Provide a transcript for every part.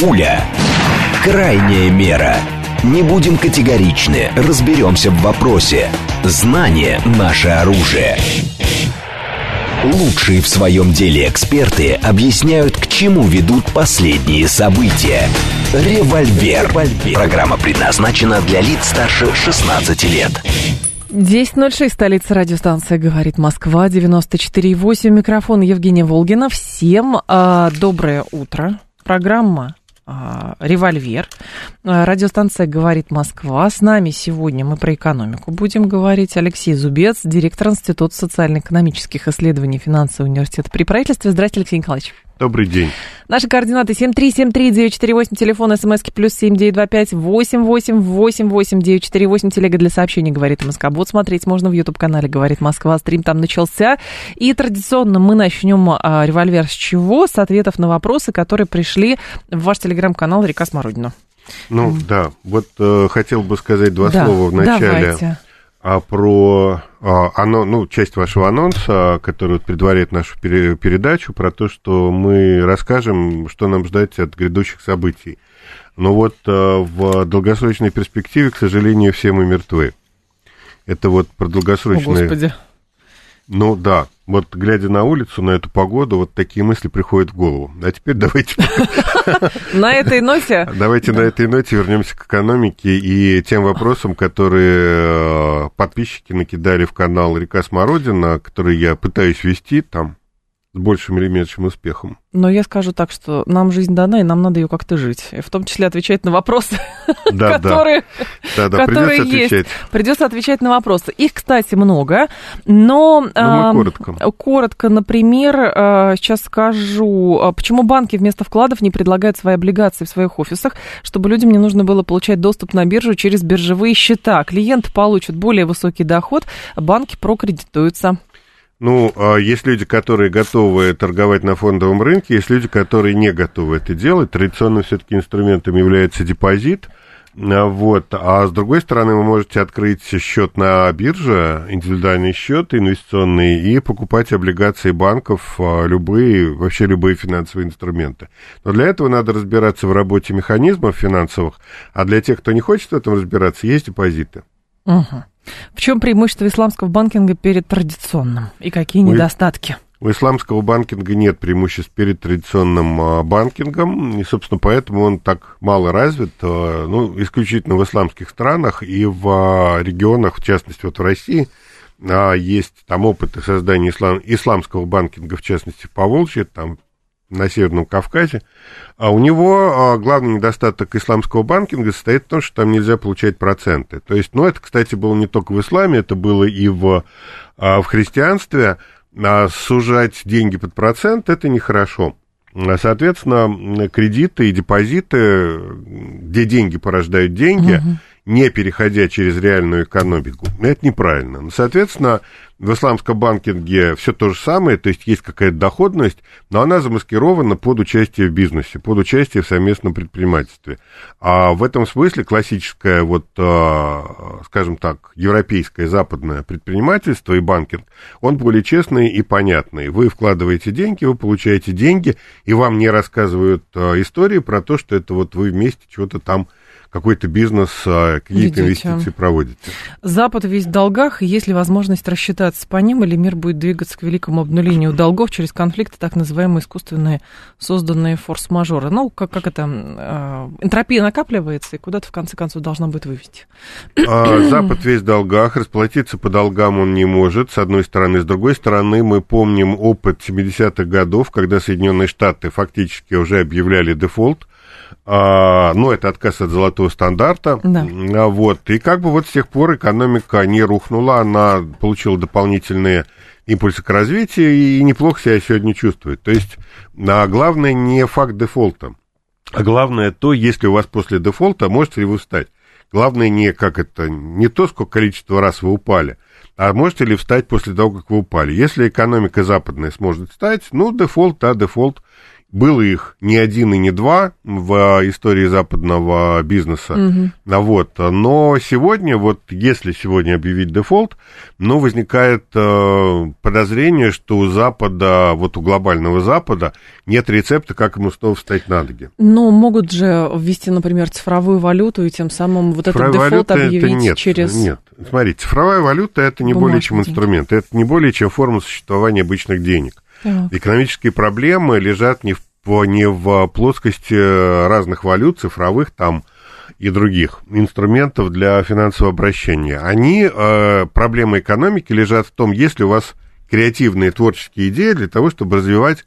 Пуля. Крайняя мера. Не будем категоричны, разберемся в вопросе. Знание – наше оружие. Лучшие в своем деле эксперты объясняют, к чему ведут последние события. Револьвер. Программа предназначена для лиц старше 16 лет. 10.06, столица радиостанция «Говорит Москва», 94.8, микрофон Евгения Волгина. Всем а, доброе утро. Программа а, «Револьвер». А, радиостанция «Говорит Москва». С нами сегодня мы про экономику будем говорить. Алексей Зубец, директор Института социально-экономических исследований финансового университета при правительстве. Здравствуйте, Алексей Николаевич. Добрый день. Наши координаты 7373948, телефон смски плюс 7925 888 948, телега для сообщений «Говорит МСК». Вот смотреть можно в YouTube-канале «Говорит Москва». Стрим там начался. И традиционно мы начнем а, револьвер с чего? С ответов на вопросы, которые пришли в ваш телеграм-канал «Река Смородина». Ну да, вот э, хотел бы сказать два да, слова в начале. Давайте а про а, оно, ну, часть вашего анонса, который вот предваряет нашу передачу, про то, что мы расскажем, что нам ждать от грядущих событий. Но вот а, в долгосрочной перспективе, к сожалению, все мы мертвы. Это вот про долгосрочные... О, Господи. Ну да, вот глядя на улицу, на эту погоду, вот такие мысли приходят в голову. А теперь давайте... На этой ноте? Давайте на этой ноте вернемся к экономике и тем вопросам, которые э, подписчики накидали в канал «Река Смородина», который я пытаюсь вести там с большим или меньшим успехом. Но я скажу так, что нам жизнь дана, и нам надо ее как-то жить. В том числе отвечать на вопросы, да, которые, да. Да, которые придется есть. Отвечать. Придется отвечать на вопросы. Их, кстати, много, но... Ну, а, коротко. Коротко, например, а, сейчас скажу, а, почему банки вместо вкладов не предлагают свои облигации в своих офисах, чтобы людям не нужно было получать доступ на биржу через биржевые счета. Клиенты получат более высокий доход, банки прокредитуются. Ну, а есть люди, которые готовы торговать на фондовом рынке, есть люди, которые не готовы это делать. Традиционным все-таки инструментом является депозит. А вот. А с другой стороны, вы можете открыть счет на бирже, индивидуальный счет инвестиционный, и покупать облигации банков, а, любые, вообще любые финансовые инструменты. Но для этого надо разбираться в работе механизмов финансовых, а для тех, кто не хочет в этом разбираться, есть депозиты. Угу. В чем преимущество исламского банкинга перед традиционным? И какие у недостатки? У исламского банкинга нет преимуществ перед традиционным а, банкингом, и, собственно, поэтому он так мало развит, а, ну, исключительно в исламских странах и в а, регионах, в частности, вот в России, есть там опыты создания ислам, исламского банкинга, в частности, в Поволжье, там на Северном Кавказе, а у него а, главный недостаток исламского банкинга состоит в том, что там нельзя получать проценты. То есть, ну, это, кстати, было не только в исламе, это было и в, а, в христианстве. А сужать деньги под процент – это нехорошо. Соответственно, кредиты и депозиты, где деньги порождают деньги, угу. Не переходя через реальную экономику, это неправильно. Ну, соответственно, в исламском банкинге все то же самое, то есть есть какая-то доходность, но она замаскирована под участие в бизнесе, под участие в совместном предпринимательстве. А в этом смысле классическое, вот, а, скажем так, европейское, западное предпринимательство и банкинг, он более честный и понятный. Вы вкладываете деньги, вы получаете деньги, и вам не рассказывают а, истории про то, что это вот вы вместе чего-то там какой-то бизнес, а, какие-то инвестиции проводите. Запад весь в долгах, и есть ли возможность рассчитаться по ним, или мир будет двигаться к великому обнулению долгов через конфликты, так называемые искусственные созданные форс-мажоры? Ну, как, как это, э, энтропия накапливается, и куда-то в конце концов должна будет вывести. А, Запад весь в долгах, расплатиться по долгам он не может, с одной стороны. С другой стороны, мы помним опыт 70-х годов, когда Соединенные Штаты фактически уже объявляли дефолт, а, ну, это отказ от золотого стандарта. Да. А, вот. И как бы вот с тех пор экономика не рухнула, она получила дополнительные импульсы к развитию и неплохо себя сегодня чувствует. То есть, а главное не факт дефолта, а главное то, если у вас после дефолта, можете ли вы встать. Главное не как это, не то, сколько количество раз вы упали, а можете ли встать после того, как вы упали. Если экономика западная сможет встать, ну, дефолт, да, дефолт, Было их не один и не два в истории западного бизнеса. Угу. Вот. Но сегодня, вот если сегодня объявить дефолт, ну, возникает э, подозрение, что у Запада, вот у глобального Запада, нет рецепта, как ему снова встать на ноги. Но могут же ввести, например, цифровую валюту и тем самым вот этот дефолт объявить это нет, через... Нет, смотрите, цифровая валюта это не более чем инструмент, это не более чем форма существования обычных денег. Так. Экономические проблемы лежат не в, не в плоскости разных валют, цифровых там и других инструментов для финансового обращения. Они, э, проблемы экономики, лежат в том, есть ли у вас креативные творческие идеи для того, чтобы развивать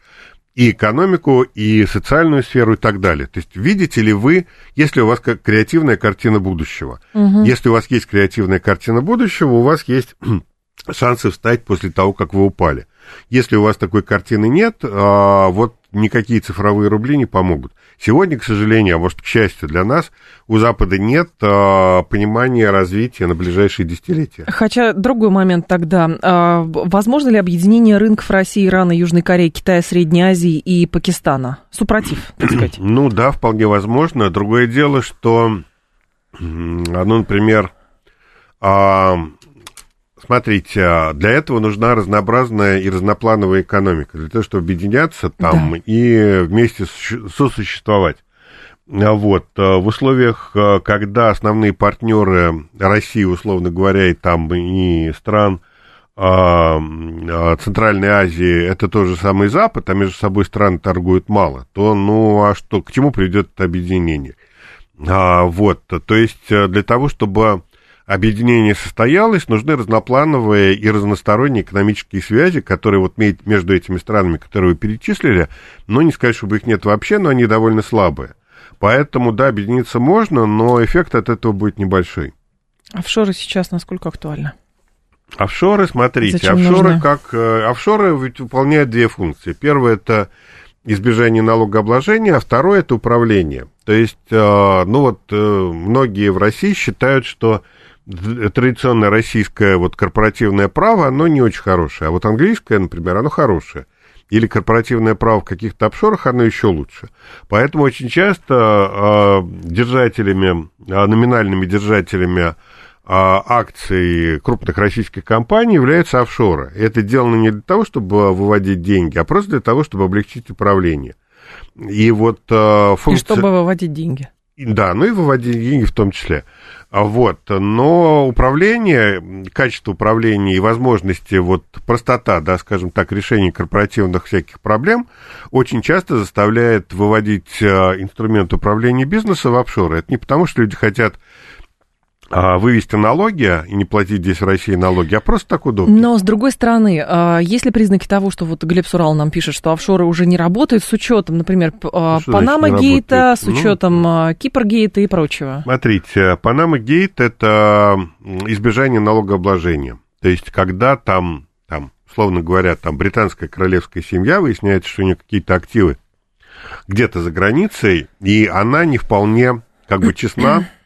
и экономику, и социальную сферу и так далее. То есть видите ли вы, если у вас как креативная картина будущего, угу. если у вас есть креативная картина будущего, у вас есть шансы встать после того, как вы упали. Если у вас такой картины нет, а, вот никакие цифровые рубли не помогут. Сегодня, к сожалению, а может, к счастью для нас, у Запада нет а, понимания развития на ближайшие десятилетия. Хотя другой момент тогда. А, возможно ли объединение рынков России, Ирана, Южной Кореи, Китая, Средней Азии и Пакистана? Супротив, так сказать. Ну да, вполне возможно. Другое дело, что, ну, например, а, Смотрите, а, для этого нужна разнообразная и разноплановая экономика, для того, чтобы объединяться там да. и вместе сосуществовать. А вот, а, в условиях, когда основные партнеры России, условно говоря, и там и стран Центральной Азии, это тот же самый Запад, а между собой страны торгуют мало, то, ну, а что, к чему приведет это объединение? Вот, то есть для того, чтобы объединение состоялось, нужны разноплановые и разносторонние экономические связи, которые вот между этими странами, которые вы перечислили, но не сказать, чтобы их нет вообще, но они довольно слабые. Поэтому, да, объединиться можно, но эффект от этого будет небольшой. Офшоры сейчас насколько актуальны? Офшоры, смотрите, Зачем офшоры нужны? как... Э, офшоры ведь выполняют две функции. Первое – это избежание налогообложения, а второе – это управление. То есть, э, ну вот, э, многие в России считают, что традиционное российское вот корпоративное право, оно не очень хорошее. А вот английское, например, оно хорошее. Или корпоративное право в каких-то офшорах, оно еще лучше. Поэтому очень часто э, держателями, э, номинальными держателями э, акций крупных российских компаний являются офшоры. И это сделано не для того, чтобы выводить деньги, а просто для того, чтобы облегчить управление. И вот э, функция... И чтобы выводить деньги. Да, ну и выводить деньги в том числе. Вот, но управление, качество управления и возможности, вот простота, да, скажем так, решения корпоративных всяких проблем очень часто заставляет выводить э, инструмент управления бизнеса в офшоры. Это не потому, что люди хотят вывести налоги и не платить здесь в России налоги, а просто так удобно. Но, с другой стороны, а, есть ли признаки того, что вот Глеб Сурал нам пишет, что офшоры уже не работают с учетом, например, а, ну, Панама Гейта, с учетом ну, Кипр Гейта и прочего? Смотрите, Панама Гейт – это избежание налогообложения. То есть, когда там, там, словно говоря, там британская королевская семья, выясняется, что у нее какие-то активы где-то за границей, и она не вполне как бы честна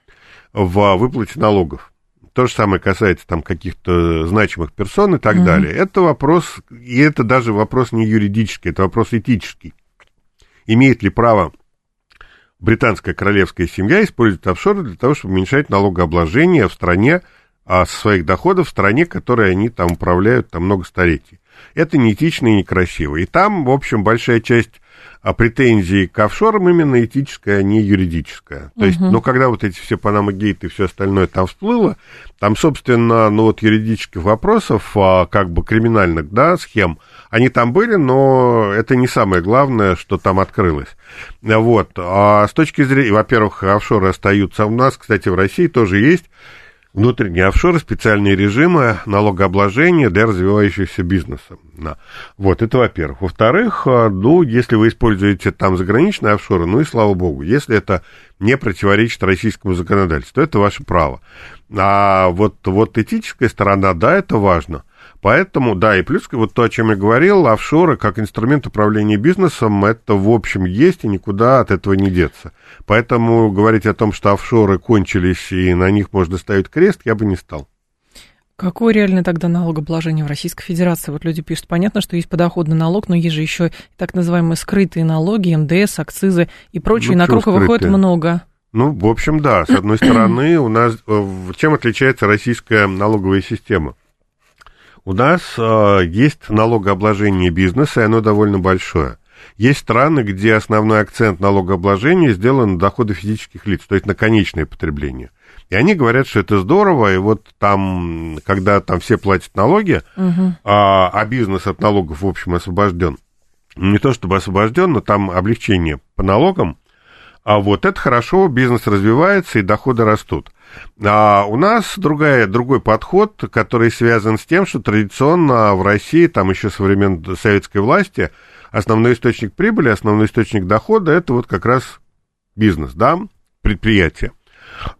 в выплате налогов. То же самое касается там каких-то значимых персон и так mm-hmm. далее. Это вопрос, и это даже вопрос не юридический, это вопрос этический. Имеет ли право британская королевская семья использовать офшоры для того, чтобы уменьшать налогообложение в стране, а своих доходов в стране, которой они там управляют там много столетий. Это неэтично и некрасиво. И там, в общем, большая часть а претензии к офшорам именно этическая, а не юридическая. То uh-huh. есть, ну, когда вот эти все Панама Гейт и все остальное там всплыло, там, собственно, ну, вот юридических вопросов, а, как бы криминальных, да, схем, они там были, но это не самое главное, что там открылось. Вот. А с точки зрения, во-первых, офшоры остаются у нас, кстати, в России тоже есть внутренние офшоры, специальные режимы налогообложения для развивающегося бизнеса. Да. Вот, это во-первых. Во-вторых, а, ну, если вы используете там заграничные офшоры, ну и слава богу, если это не противоречит российскому законодательству, это ваше право. А вот, вот этическая сторона, да, это важно – Поэтому, да, и плюс вот то, о чем я говорил, офшоры как инструмент управления бизнесом, это в общем есть и никуда от этого не деться. Поэтому говорить о том, что офшоры кончились и на них можно ставить крест, я бы не стал. Какое реальное тогда налогообложение в Российской Федерации? Вот люди пишут, понятно, что есть подоходный налог, но есть же еще так называемые скрытые налоги, НДС, акцизы и прочее, ну, на круг выходит много. Ну, в общем, да. С одной стороны, у нас э, чем отличается российская налоговая система? У нас э, есть налогообложение бизнеса, и оно довольно большое. Есть страны, где основной акцент налогообложения сделан на доходы физических лиц, то есть на конечное потребление. И они говорят, что это здорово, и вот там, когда там все платят налоги, угу. а, а бизнес от налогов, в общем, освобожден, не то чтобы освобожден, но там облегчение по налогам, а вот это хорошо, бизнес развивается и доходы растут. А у нас другая, другой подход, который связан с тем, что традиционно в России, там еще со времен советской власти, основной источник прибыли, основной источник дохода, это вот как раз бизнес, да, предприятие.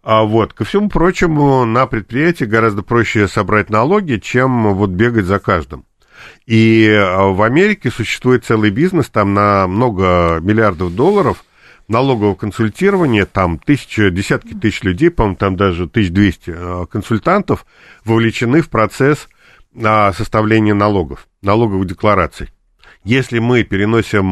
А вот, ко всему прочему, на предприятии гораздо проще собрать налоги, чем вот бегать за каждым. И а, в Америке существует целый бизнес, там на много миллиардов долларов налогового консультирования, там тысячи, десятки тысяч людей, по-моему, там даже 1200 а, консультантов вовлечены в процесс а, составления налогов, налоговых деклараций. Если мы переносим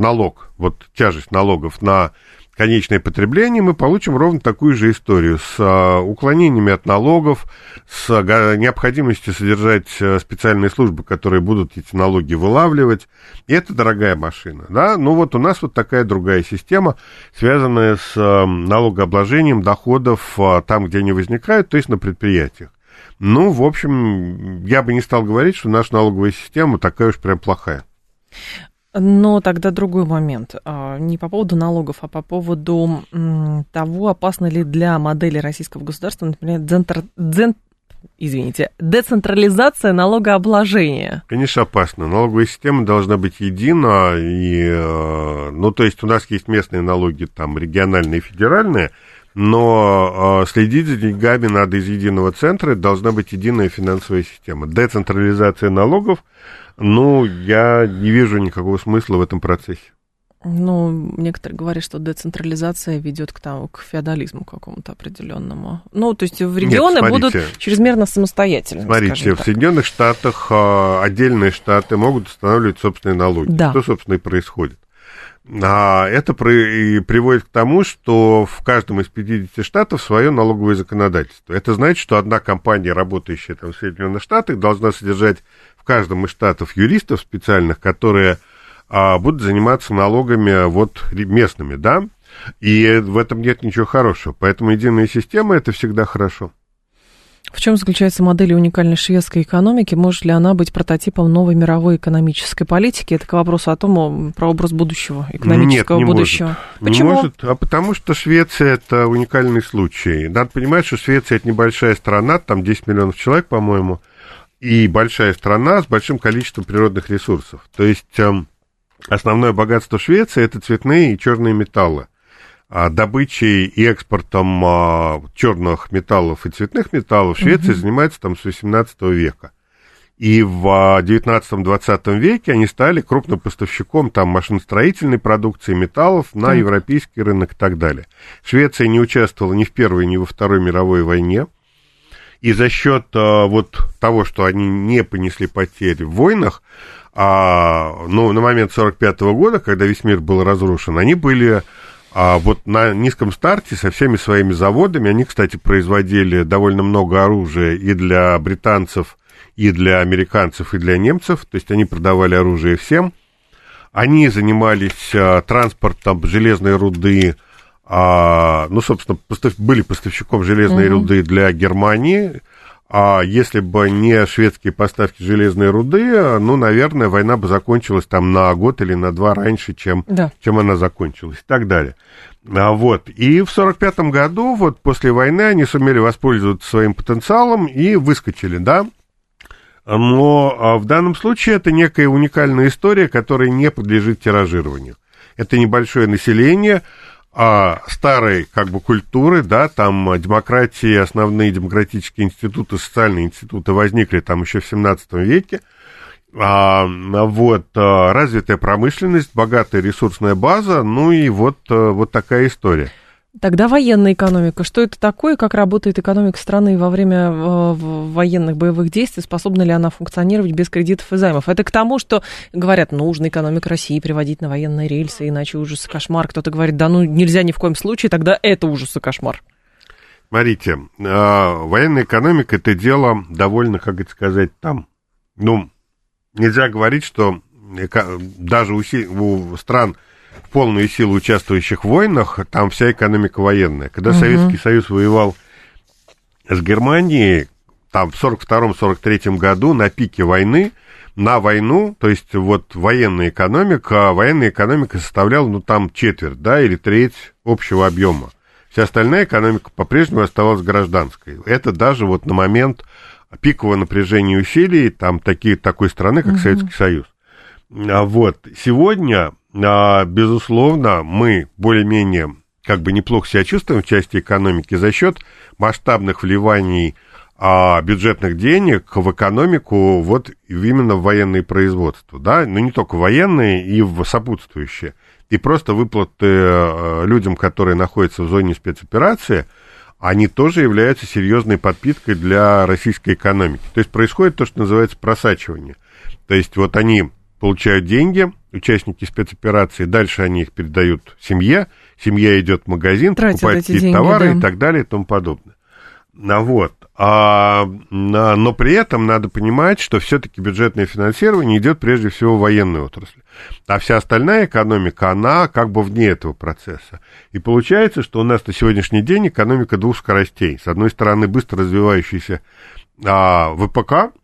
налог, вот тяжесть налогов на конечное потребление, мы получим ровно такую же историю с а, уклонениями от налогов, с необходимостью содержать э, специальные службы, которые будут эти налоги вылавливать. И это дорогая машина. Да? Ну вот у нас вот такая другая система, связанная с э, налогообложением доходов а, там, где они возникают, то есть на предприятиях. Ну, в общем, я бы не стал говорить, что наша налоговая система такая уж прям плохая. Но тогда другой момент. А, не по поводу налогов, а по поводу того, опасно ли для модели российского государства, например, дзентр, дзент, извините, децентрализация налогообложения. Конечно, опасно. Налоговая система должна быть едина. И, э, ну, то есть у нас есть местные налоги, там, региональные, федеральные, но э, следить за деньгами надо из единого центра, должна быть единая финансовая система. Децентрализация налогов – ну, я не вижу никакого смысла в этом процессе. Ну, некоторые говорят, что децентрализация ведет к, там, к феодализму какому-то определенному. Ну, то есть в регионы Нет, будут чрезмерно самостоятельными. Смотрите, в Соединенных Штатах а, отдельные штаты могут устанавливать собственные налоги. Да. Что, собственно, и происходит. А это при, приводит к тому, что в каждом из 50 штатов свое налоговое законодательство. Это значит, что одна компания, работающая там в Соединенных Штатах, должна содержать в каждом из штатов юристов специальных, которые а, будут заниматься налогами вот местными, да, и в этом нет ничего хорошего. Поэтому единая система это всегда хорошо. В чем заключается модель уникальной шведской экономики? Может ли она быть прототипом новой мировой экономической политики? Это к вопросу о том, про образ будущего, экономического Нет, не будущего. Может. Почему? Не может, а потому что Швеция это уникальный случай. Надо понимать, что Швеция это небольшая страна, там 10 миллионов человек, по-моему и большая страна с большим количеством природных ресурсов. То есть эм, основное богатство Швеции это цветные и черные металлы. А добычей и экспортом а, черных металлов и цветных металлов Швеция угу. занимается там с 18 века. И в 19-20 а, веке они стали крупным поставщиком там машиностроительной продукции металлов на так. европейский рынок и так далее. Швеция не участвовала ни в Первой, ни во Второй мировой войне. И за счет а, вот того, что они не понесли потери в войнах, а, ну, на момент 45 -го года, когда весь мир был разрушен, они были а, вот на низком старте со всеми своими заводами. Они, кстати, производили довольно много оружия и для британцев, и для американцев, и для немцев. То есть они продавали оружие всем. Они занимались а, транспортом железной руды, а, ну, собственно, постав, были поставщиком железной угу. руды для Германии. А если бы не шведские поставки железной руды, ну, наверное, война бы закончилась там на год или на два раньше, чем, да. чем она закончилась и так далее. А, вот. И в 1945 году, вот после войны, они сумели воспользоваться своим потенциалом и выскочили, да. Но а, в данном случае это некая уникальная история, которая не подлежит тиражированию. Это небольшое население, а, старой как бы культуры, да, там демократии, основные демократические институты, социальные институты возникли там еще в 17 веке, а, вот, а, развитая промышленность, богатая ресурсная база, ну и вот, а, вот такая история. Тогда военная экономика. Что это такое, как работает экономика страны во время э, военных боевых действий? Способна ли она функционировать без кредитов и займов? Это к тому, что говорят, нужно экономику России приводить на военные рельсы, иначе ужас и кошмар. Кто-то говорит, да ну нельзя ни в коем случае, тогда это ужас и кошмар. Смотрите, э, военная экономика это дело довольно, как это сказать, там, ну, нельзя говорить, что даже у, у стран в полную силу участвующих в войнах, там вся экономика военная. Когда угу. Советский Союз воевал с Германией, там в 42-43 году на пике войны, на войну, то есть вот военная экономика, военная экономика составляла, ну, там четверть, да, или треть общего объема. Вся остальная экономика по-прежнему оставалась гражданской. Это даже вот на момент пикового напряжения усилий там такие, такой страны, как угу. Советский Союз. А вот сегодня а, безусловно, мы более-менее как бы неплохо себя чувствуем в части экономики за счет масштабных вливаний а, бюджетных денег в экономику, вот именно в военные производства, да, но не только военные, и в сопутствующие. И просто выплаты а, людям, которые находятся в зоне спецоперации, они тоже являются серьезной подпиткой для российской экономики. То есть происходит то, что называется просачивание. То есть вот они получают деньги, участники спецоперации, дальше они их передают семье, семья идет в магазин, Тратят покупает какие-то товары да. и так далее и тому подобное. А вот. А, но при этом надо понимать, что все-таки бюджетное финансирование идет прежде всего в военную отрасль. А вся остальная экономика, она как бы вне этого процесса. И получается, что у нас на сегодняшний день экономика двух скоростей. С одной стороны, быстро развивающийся а, ВПК,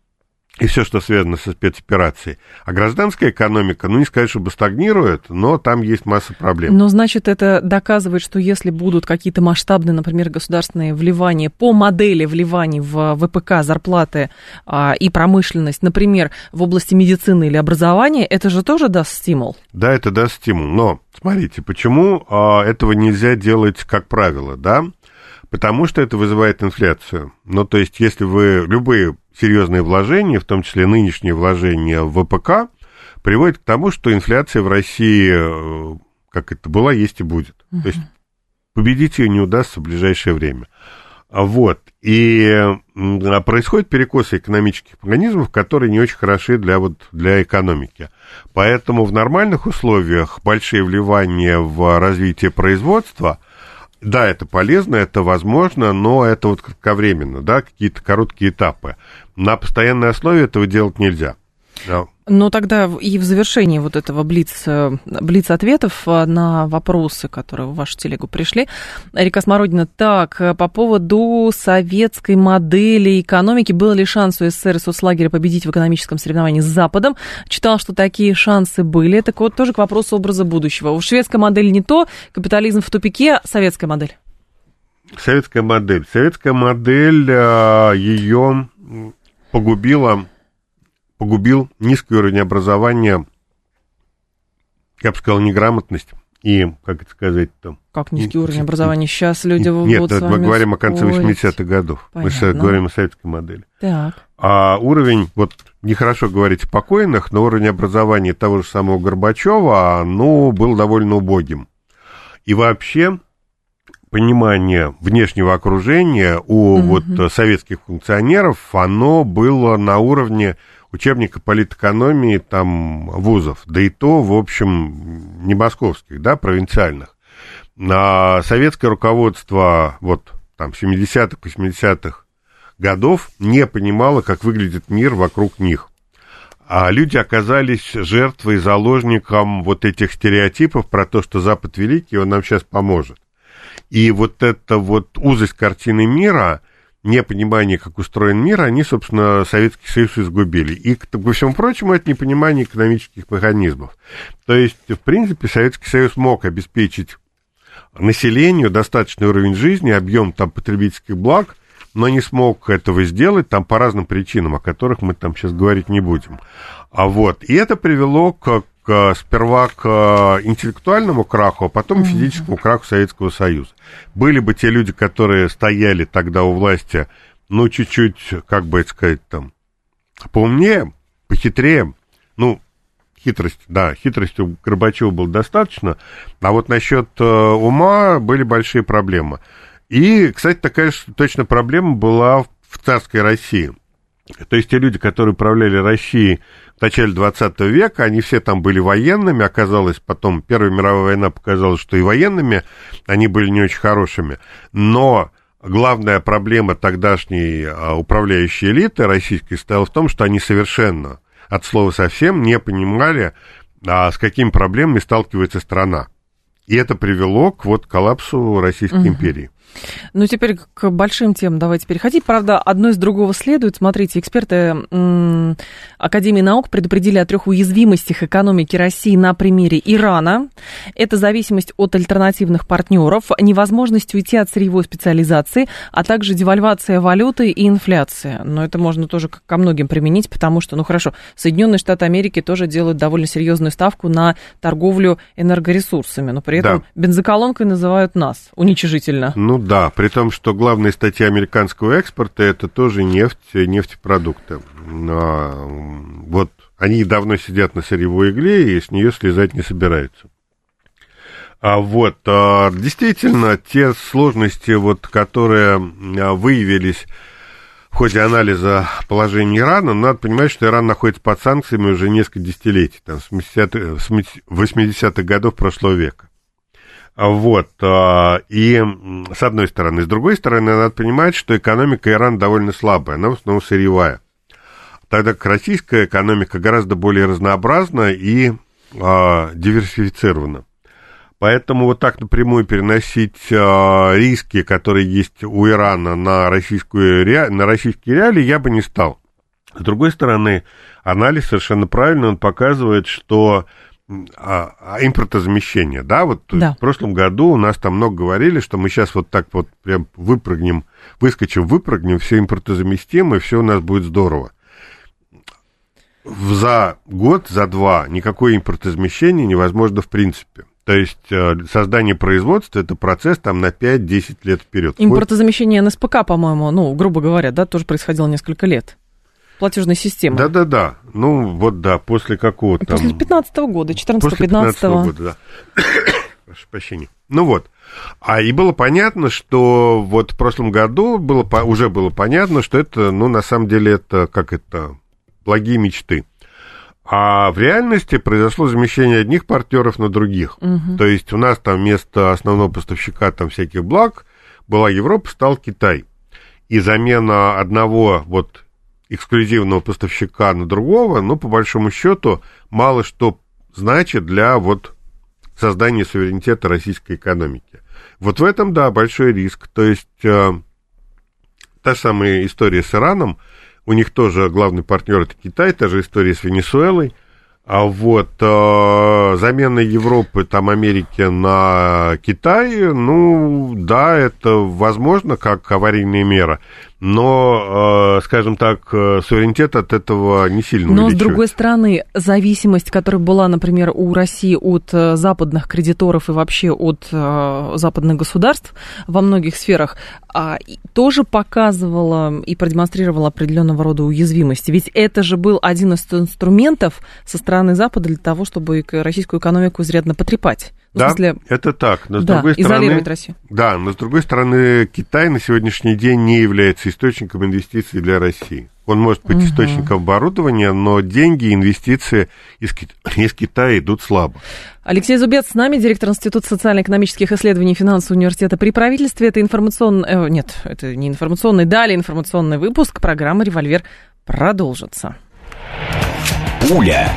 и все, что связано со спецоперацией. А гражданская экономика, ну, не сказать, чтобы стагнирует, но там есть масса проблем. Но, значит, это доказывает, что если будут какие-то масштабные, например, государственные вливания по модели вливаний в ВПК, зарплаты а, и промышленность, например, в области медицины или образования, это же тоже даст стимул? Да, это даст стимул. Но, смотрите, почему а, этого нельзя делать как правило, да? Потому что это вызывает инфляцию. Ну, то есть, если вы любые серьезные вложения, в том числе нынешние вложения в ВПК, приводят к тому, что инфляция в России, э, как это была, есть и будет. Uh-huh. То есть победить ее не удастся в ближайшее время. Вот. И происходит перекосы экономических механизмов, которые не очень хороши для, вот, для экономики. Поэтому в нормальных условиях большие вливания в развитие производства – да, это полезно, это возможно, но это вот кратковременно, да, какие-то короткие этапы. На постоянной основе этого делать нельзя. Да. Но тогда и в завершении вот этого блиц, э, блиц ответов э, на вопросы, которые в вашу телегу пришли, Река Смородина, так, э, по поводу советской модели экономики, был ли шанс у СССР и соцлагеря победить в экономическом соревновании с Западом? Читал, что такие шансы были. Так вот, тоже к вопросу образа будущего. У шведская модель не то, капитализм в тупике, советская модель. Советская модель. Советская модель, ее погубила погубил низкий уровень образования, я бы сказал, неграмотность и, как это сказать, там... Как низкий уровень образования? Сейчас люди Нет, вот мы говорим о конце 80-х годов. Понятно. Мы говорим о советской модели. Так. А уровень, вот нехорошо говорить покойных, но уровень образования того же самого Горбачева, ну, был довольно убогим. И вообще понимание внешнего окружения у угу. вот советских функционеров, оно было на уровне учебника политэкономии там вузов, да и то, в общем, не московских, да, провинциальных. На советское руководство вот там 70-х, 80-х годов не понимало, как выглядит мир вокруг них. А люди оказались жертвой, заложником вот этих стереотипов про то, что Запад великий, он нам сейчас поможет. И вот эта вот узость картины мира – непонимание, как устроен мир, они, собственно, Советский Союз изгубили. И, ко всему прочему, это непонимание экономических механизмов. То есть, в принципе, Советский Союз мог обеспечить населению достаточный уровень жизни, объем там потребительских благ, но не смог этого сделать там по разным причинам, о которых мы там сейчас говорить не будем. А вот, и это привело к к, сперва к э, интеллектуальному краху, а потом к физическому краху Советского Союза. Были бы те люди, которые стояли тогда у власти, ну, чуть-чуть, как бы это сказать, там, поумнее, похитрее, ну, хитрость, да, хитрости у Горбачева было достаточно, а вот насчет э, ума были большие проблемы. И, кстати, такая же точно проблема была в царской России. То есть те люди, которые управляли Россией в начале 20 века, они все там были военными, оказалось потом, Первая мировая война показала, что и военными они были не очень хорошими, но главная проблема тогдашней а, управляющей элиты российской стояла в том, что они совершенно, от слова совсем, не понимали, а, с какими проблемами сталкивается страна. И это привело к вот коллапсу Российской угу. империи. Ну, теперь к большим темам давайте переходить. Правда, одно из другого следует. Смотрите, эксперты м- Академии наук предупредили о трех уязвимостях экономики России на примере Ирана. Это зависимость от альтернативных партнеров, невозможность уйти от сырьевой специализации, а также девальвация валюты и инфляция. Но это можно тоже ко многим применить, потому что, ну хорошо, Соединенные Штаты Америки тоже делают довольно серьезную ставку на торговлю энергоресурсами, но при этом да. бензоколонкой называют нас уничижительно. Ну да, при том, что главная статья американского экспорта это тоже нефть, нефтепродукты. А, вот они давно сидят на сырьевой игле и с нее слезать не собираются. А вот, а, действительно, те сложности, вот, которые а, выявились в ходе анализа положения Ирана, надо понимать, что Иран находится под санкциями уже несколько десятилетий, там, с 80-х годов прошлого века. Вот. А, и с одной стороны. С другой стороны, надо понимать, что экономика Ирана довольно слабая, она в основном сырьевая. Тогда как российская экономика гораздо более разнообразна и а, диверсифицирована. Поэтому вот так напрямую переносить а, риски, которые есть у Ирана на, российскую, на российские реалии, я бы не стал. С другой стороны, анализ совершенно правильно, он показывает, что а, а импортозамещение, да, вот да. в прошлом году у нас там много говорили, что мы сейчас вот так вот прям выпрыгнем, выскочим, выпрыгнем, все импортозаместим, и все у нас будет здорово. За год, за два никакое импортозамещение невозможно в принципе. То есть э, создание производства это процесс там на 5-10 лет вперед. Импортозамещение НСПК, по-моему, ну, грубо говоря, да, тоже происходило несколько лет платежной системы. Да-да-да. Ну, вот да, после какого то После 15 -го года, 14-15 -го. года, да. Прошу прощения. Ну вот. А и было понятно, что вот в прошлом году было, уже было понятно, что это, ну, на самом деле, это, как это, благие мечты. А в реальности произошло замещение одних партнеров на других. Угу. То есть у нас там вместо основного поставщика там всяких благ была Европа, стал Китай. И замена одного вот эксклюзивного поставщика на другого, но по большому счету мало что значит для вот создания суверенитета российской экономики. Вот в этом, да, большой риск. То есть э, та самая история с Ираном, у них тоже главный партнер это Китай, та же история с Венесуэлой. А вот э, замена Европы, там, Америки на Китай, ну, да, это возможно как аварийная мера но, э, скажем так, э, суверенитет от этого не сильно Но, с другой стороны, зависимость, которая была, например, у России от э, западных кредиторов и вообще от западных государств во многих сферах, а, тоже показывала и продемонстрировала определенного рода уязвимости. Ведь это же был один из инструментов со стороны Запада для того, чтобы российскую экономику изрядно потрепать. Ну, да, смысле, это так. Но с да, другой стороны, Россию. Да, но с другой стороны, Китай на сегодняшний день не является источником инвестиций для России. Он может быть угу. источником оборудования, но деньги, инвестиции из, из Китая идут слабо. Алексей Зубец с нами, директор Института социально-экономических исследований финансового университета при правительстве. Это информационный... Э, нет, это не информационный, далее информационный выпуск. Программы «Револьвер» продолжится. Пуля.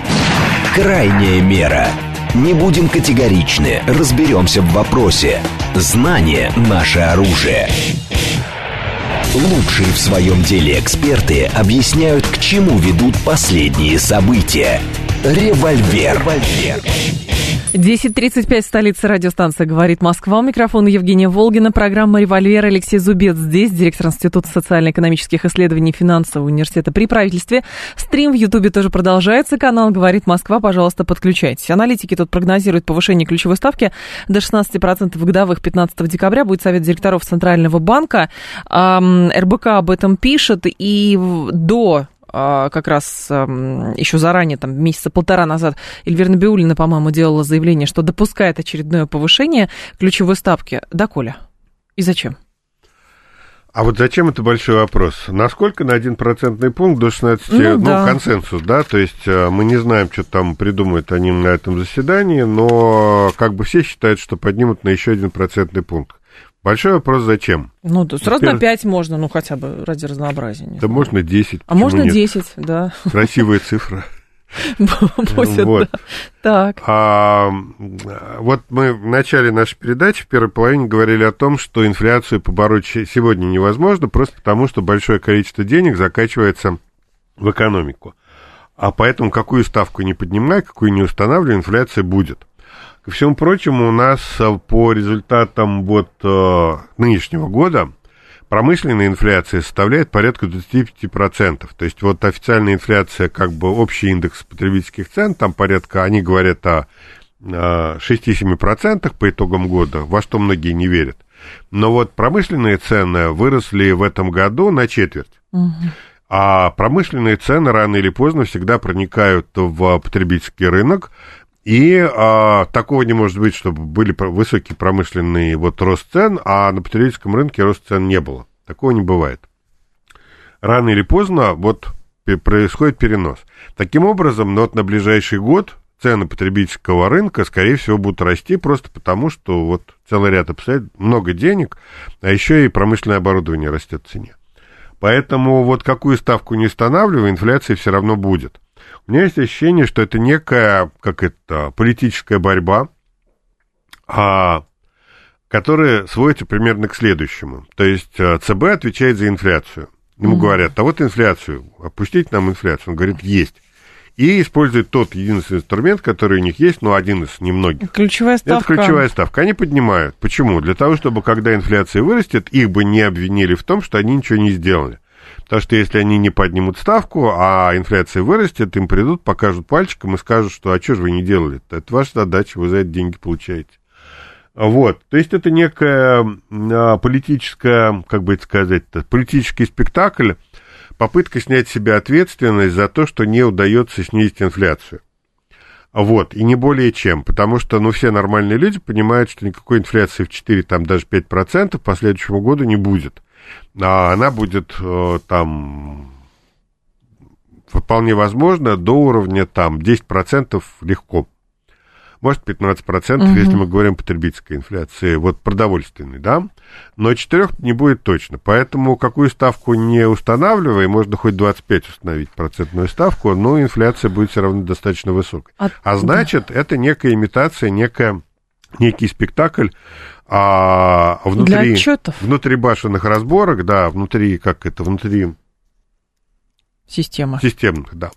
Крайняя мера. Не будем категоричны, разберемся в вопросе. Знание – наше оружие. Лучшие в своем деле эксперты объясняют, к чему ведут последние события. Револьвер. Револьвер. 10.35, столица радиостанция «Говорит Москва». У микрофона Евгения Волгина. Программа «Револьвер» Алексей Зубец здесь, директор Института социально-экономических исследований финансового университета при правительстве. Стрим в Ютубе тоже продолжается. Канал «Говорит Москва». Пожалуйста, подключайтесь. Аналитики тут прогнозируют повышение ключевой ставки до 16% годовых 15 декабря. Будет совет директоров Центрального банка. РБК об этом пишет. И до как раз еще заранее, там, месяца полтора назад, Эльвира Набиулина, по-моему, делала заявление, что допускает очередное повышение ключевой ставки. Да, Коля? И зачем? А вот зачем это большой вопрос? Насколько на один процентный пункт до 16, ну, ну да. консенсус, да, то есть э, мы не знаем, что там придумают они на этом заседании, но как бы все считают, что поднимут на еще один процентный пункт. Большой вопрос, зачем? Ну, да, сразу Теперь... на 5 можно, ну, хотя бы ради разнообразия. Да можно 10. А можно нет? 10, да. Красивая цифра. Будет, вот. да. Так. А, вот мы в начале нашей передачи, в первой половине, говорили о том, что инфляцию побороть сегодня невозможно, просто потому что большое количество денег закачивается в экономику. А поэтому какую ставку не поднимай, какую не устанавливай, инфляция будет. Ко всему прочему, у нас по результатам вот э, нынешнего года промышленная инфляция составляет порядка 25%. То есть вот официальная инфляция, как бы общий индекс потребительских цен, там порядка, они говорят о 6-7% по итогам года, во что многие не верят. Но вот промышленные цены выросли в этом году на четверть. Угу. А промышленные цены рано или поздно всегда проникают в потребительский рынок. И а, такого не может быть, чтобы были высокие промышленные вот рост цен, а на потребительском рынке рост цен не было. Такого не бывает. Рано или поздно вот происходит перенос. Таким образом, ну, вот на ближайший год цены потребительского рынка, скорее всего, будут расти просто потому, что вот целый ряд обстоятельств, много денег, а еще и промышленное оборудование растет в цене. Поэтому вот какую ставку не устанавливаю, инфляция все равно будет. У меня есть ощущение, что это некая, как это, политическая борьба, а, которая сводится примерно к следующему. То есть э, ЦБ отвечает за инфляцию. Ему mm-hmm. говорят, а вот инфляцию, опустить нам инфляцию. Он говорит, есть. И использует тот единственный инструмент, который у них есть, но один из немногих. Ключевая ставка. Это ключевая ставка. Они поднимают. Почему? Для того, чтобы, когда инфляция вырастет, их бы не обвинили в том, что они ничего не сделали. Потому что если они не поднимут ставку, а инфляция вырастет, им придут, покажут пальчиком и скажут, что а что же вы не делали -то? Это ваша задача, вы за это деньги получаете. Вот, то есть это некая а, политическая, как бы это сказать, политический спектакль, попытка снять с себя ответственность за то, что не удается снизить инфляцию. Вот, и не более чем, потому что, ну, все нормальные люди понимают, что никакой инфляции в 4, там, даже 5% по следующему году не будет а она будет э, там вполне возможно до уровня там 10% легко. Может, 15%, угу. если мы говорим о потребительской инфляции, вот продовольственной, да? Но 4 не будет точно. Поэтому какую ставку не устанавливай, можно хоть 25 установить процентную ставку, но инфляция будет все равно достаточно высокой. А, а значит, да. это некая имитация, некая, некий спектакль, а внутри, внутри башенных разборок, да, внутри, как это, внутри... Система. Системных, да.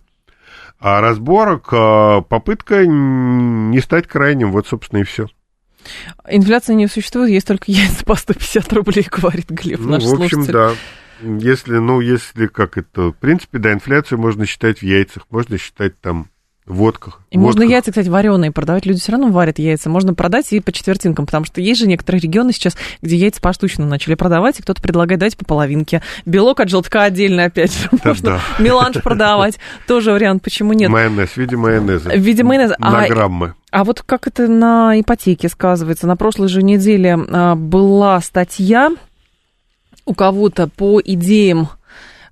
А разборок, а, попытка не стать крайним, вот, собственно, и все. Инфляции не существует, есть только яйца по 150 рублей, говорит Глеб, ну, наш в общем, слушатель. да. Если, ну, если как это, в принципе, да, инфляцию можно считать в яйцах, можно считать там водках. И водках. можно яйца, кстати, вареные продавать. Люди все равно варят яйца. Можно продать и по четвертинкам, потому что есть же некоторые регионы сейчас, где яйца поштучно начали продавать, и кто-то предлагает дать по половинке. Белок от желтка отдельно опять. Да, можно да. меланж продавать. Тоже вариант, почему нет. Майонез, в виде майонеза. В виде майонеза. На а, граммы. А вот как это на ипотеке сказывается? На прошлой же неделе а, была статья у кого-то по идеям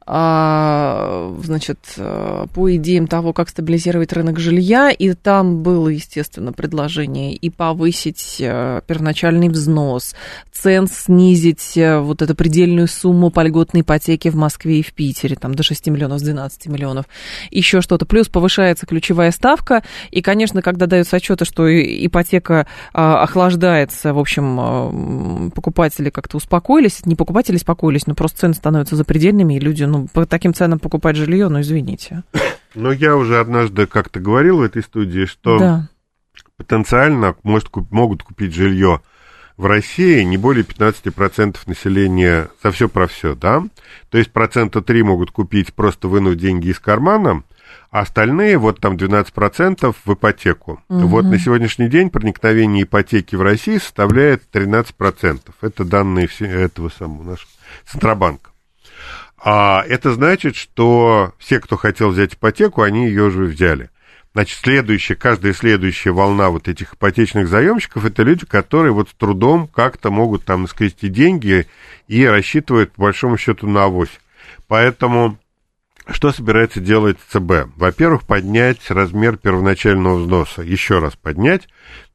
значит, э, по идеям того, как стабилизировать рынок жилья, и там было, естественно, предложение и повысить э, первоначальный взнос, цен снизить э, вот эту предельную сумму по льготной ипотеке в Москве и в Питере, там до 6 миллионов, с 12 миллионов, еще что-то. Плюс повышается ключевая ставка, и, конечно, когда даются отчеты, что ипотека а, охлаждается, в общем, покупатели как-то успокоились, не покупатели успокоились, но просто цены становятся запредельными, и люди, ну, ну, по таким ценам покупать жилье, ну, извините. Но я уже однажды как-то говорил в этой студии, что да. потенциально может, могут купить жилье в России не более 15% населения за все про все, да? То есть процента 3 могут купить, просто вынув деньги из кармана, а остальные, вот там 12% в ипотеку. Угу. Вот на сегодняшний день проникновение ипотеки в России составляет 13%. Это данные этого самого нашего Центробанка. А это значит, что все, кто хотел взять ипотеку, они ее уже взяли. Значит, следующая, каждая следующая волна вот этих ипотечных заемщиков это люди, которые вот с трудом как-то могут там скрести деньги и рассчитывают, по большому счету, на авось. Поэтому что собирается делать ЦБ? Во-первых, поднять размер первоначального взноса, еще раз поднять,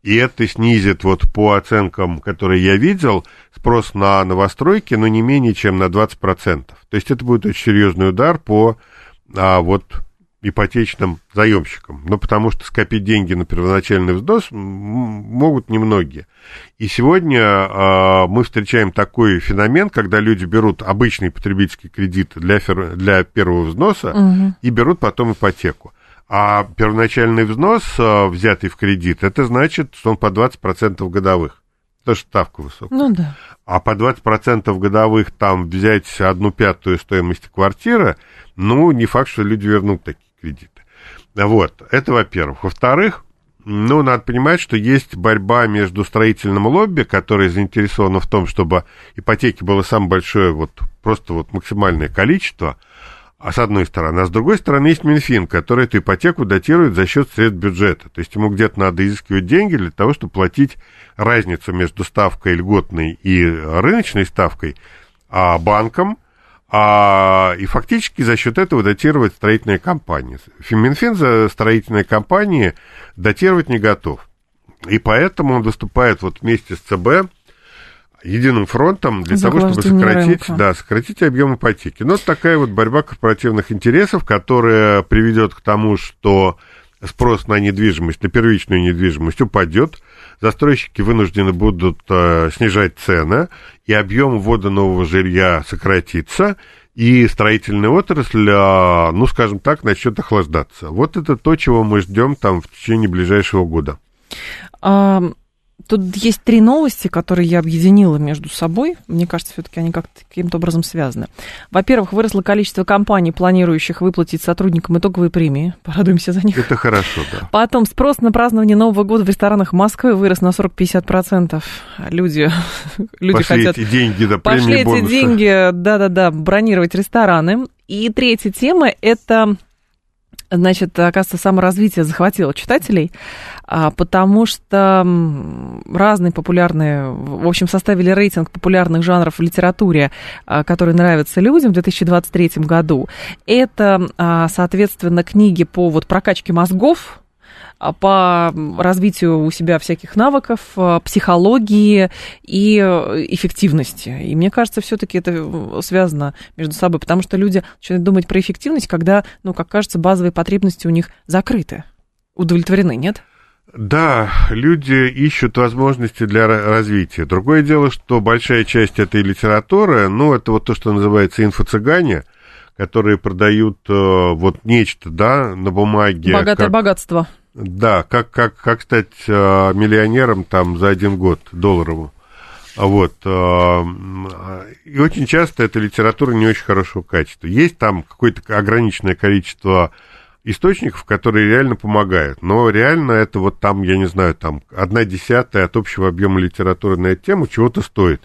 и это снизит вот по оценкам, которые я видел, спрос на новостройки, но не менее чем на 20%. То есть это будет очень серьезный удар по а, вот ипотечным заемщикам. Ну, потому что скопить деньги на первоначальный взнос могут немногие. И сегодня э, мы встречаем такой феномен, когда люди берут обычный потребительский кредит для, фер... для первого взноса угу. и берут потом ипотеку. А первоначальный взнос, э, взятый в кредит, это значит, что он по 20% годовых. Потому что ставка высокая. Ну да. А по 20% годовых там взять одну пятую стоимости квартиры, ну, не факт, что люди вернут такие кредиты. Вот, это во-первых. Во-вторых, ну, надо понимать, что есть борьба между строительным лобби, которое заинтересовано в том, чтобы ипотеки было самое большое, вот просто вот максимальное количество, а с одной стороны. А с другой стороны есть Минфин, который эту ипотеку датирует за счет средств бюджета. То есть ему где-то надо изыскивать деньги для того, чтобы платить разницу между ставкой льготной и рыночной ставкой а банкам – а, и фактически за счет этого датировать строительные компании. Минфин за строительные компании датировать не готов. И поэтому он выступает вот вместе с ЦБ единым фронтом для того, чтобы сократить, да, сократить объем ипотеки. Но это такая вот борьба корпоративных интересов, которая приведет к тому, что спрос на недвижимость, на первичную недвижимость упадет, застройщики вынуждены будут э, снижать цены, и объем ввода нового жилья сократится, и строительная отрасль, э, ну, скажем так, начнет охлаждаться. Вот это то, чего мы ждем там в течение ближайшего года. Тут есть три новости, которые я объединила между собой. Мне кажется, все-таки они как-то каким-то образом связаны. Во-первых, выросло количество компаний, планирующих выплатить сотрудникам итоговые премии. Порадуемся за них. Это хорошо, да. Потом спрос на празднование Нового года в ресторанах Москвы вырос на 40-50%. Люди, люди Пошли хотят... эти деньги, да, Пошли эти бонусы. деньги, да-да-да, бронировать рестораны. И третья тема – это значит, оказывается, саморазвитие захватило читателей, а, потому что разные популярные, в общем, составили рейтинг популярных жанров в литературе, а, которые нравятся людям в 2023 году. Это, а, соответственно, книги по вот прокачке мозгов, по развитию у себя всяких навыков, а, психологии и э, эффективности. И мне кажется, все-таки это связано между собой, потому что люди начинают думать про эффективность, когда, ну, как кажется, базовые потребности у них закрыты, удовлетворены, нет? Да, люди ищут возможности для развития. Другое дело, что большая часть этой литературы, ну, это вот то, что называется инфо-цыгане, которые продают э, вот нечто, да, на бумаге. Богатое как... богатство. Да, как, как, как стать э, миллионером там за один год долларовым. Вот. Э, и очень часто эта литература не очень хорошего качества. Есть там какое-то ограниченное количество источников, которые реально помогают. Но реально это вот там, я не знаю, там одна десятая от общего объема литературы на эту тему чего-то стоит.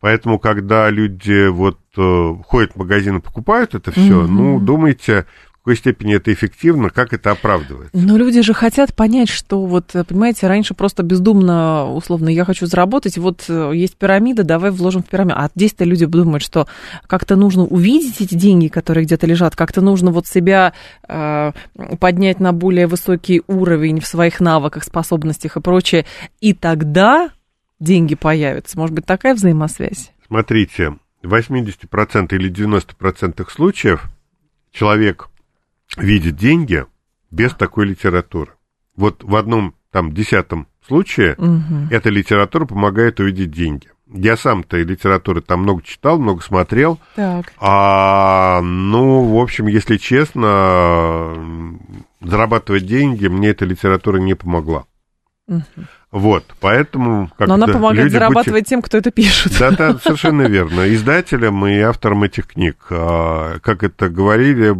Поэтому, когда люди вот э, ходят в магазин и покупают это все, mm-hmm. ну, думайте, какой степени это эффективно, как это оправдывается. Но люди же хотят понять, что вот, понимаете, раньше просто бездумно, условно, я хочу заработать, вот э, есть пирамида, давай вложим в пирамиду. А здесь-то люди думают, что как-то нужно увидеть эти деньги, которые где-то лежат, как-то нужно вот себя э, поднять на более высокий уровень в своих навыках, способностях и прочее, и тогда деньги появятся. Может быть, такая взаимосвязь? Смотрите, в 80% или 90% случаев человек видит деньги без такой литературы. Вот в одном там десятом случае угу. эта литература помогает увидеть деньги. Я сам-то и литературы там много читал, много смотрел. Так. А, ну, в общем, если честно, зарабатывать деньги мне эта литература не помогла. Угу. Вот, поэтому... Как Но она помогает люди зарабатывать будьте... тем, кто это пишет. Да, да, совершенно верно. Издателям и авторам этих книг. А, как это говорили,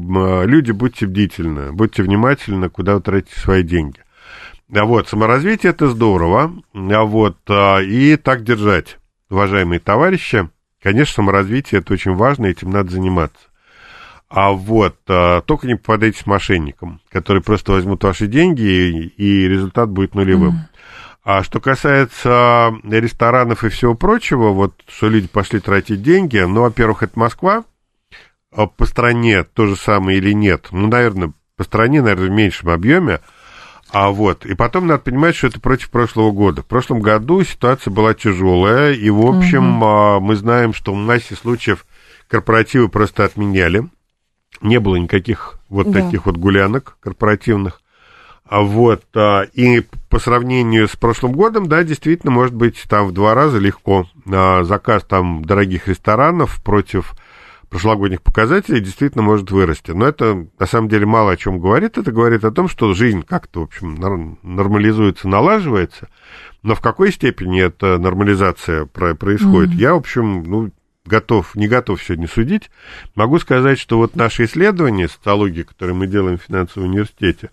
люди, будьте бдительны, будьте внимательны, куда вы тратите свои деньги. А вот, саморазвитие это здорово. А вот, а, и так держать, уважаемые товарищи. Конечно, саморазвитие это очень важно, этим надо заниматься. А вот, а, только не попадайтесь мошенникам, которые просто возьмут ваши деньги, и, и результат будет нулевым. Mm. А что касается ресторанов и всего прочего, вот что люди пошли тратить деньги, ну, во-первых, это Москва, а по стране то же самое или нет, ну, наверное, по стране, наверное, в меньшем объеме, а вот, и потом надо понимать, что это против прошлого года. В прошлом году ситуация была тяжелая, и, в общем, угу. мы знаем, что в массе случаев корпоративы просто отменяли. Не было никаких вот да. таких вот гулянок корпоративных. А вот, а, и по сравнению с прошлым годом, да, действительно, может быть, там в два раза легко а, заказ там дорогих ресторанов против прошлогодних показателей действительно может вырасти. Но это, на самом деле, мало о чем говорит. Это говорит о том, что жизнь как-то, в общем, нормализуется, налаживается. Но в какой степени эта нормализация происходит, mm-hmm. я, в общем, ну, готов, не готов сегодня судить. Могу сказать, что вот наши исследования социологии, которые мы делаем в финансовом университете,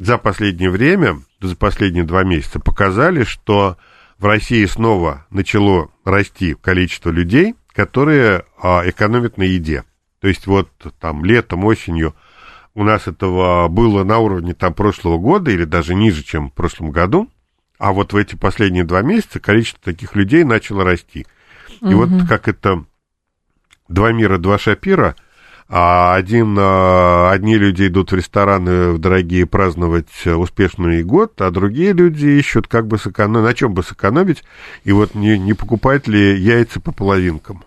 за последнее время, за последние два месяца, показали, что в России снова начало расти количество людей, которые а, экономят на еде. То есть вот там летом, осенью у нас этого было на уровне там прошлого года или даже ниже, чем в прошлом году, а вот в эти последние два месяца количество таких людей начало расти. И угу. вот как это два мира, два шапира – а один, а, одни люди идут в рестораны в дорогие праздновать успешный год, а другие люди ищут, как бы сэкономить, на чем бы сэкономить, и вот не, не покупать ли яйца по половинкам.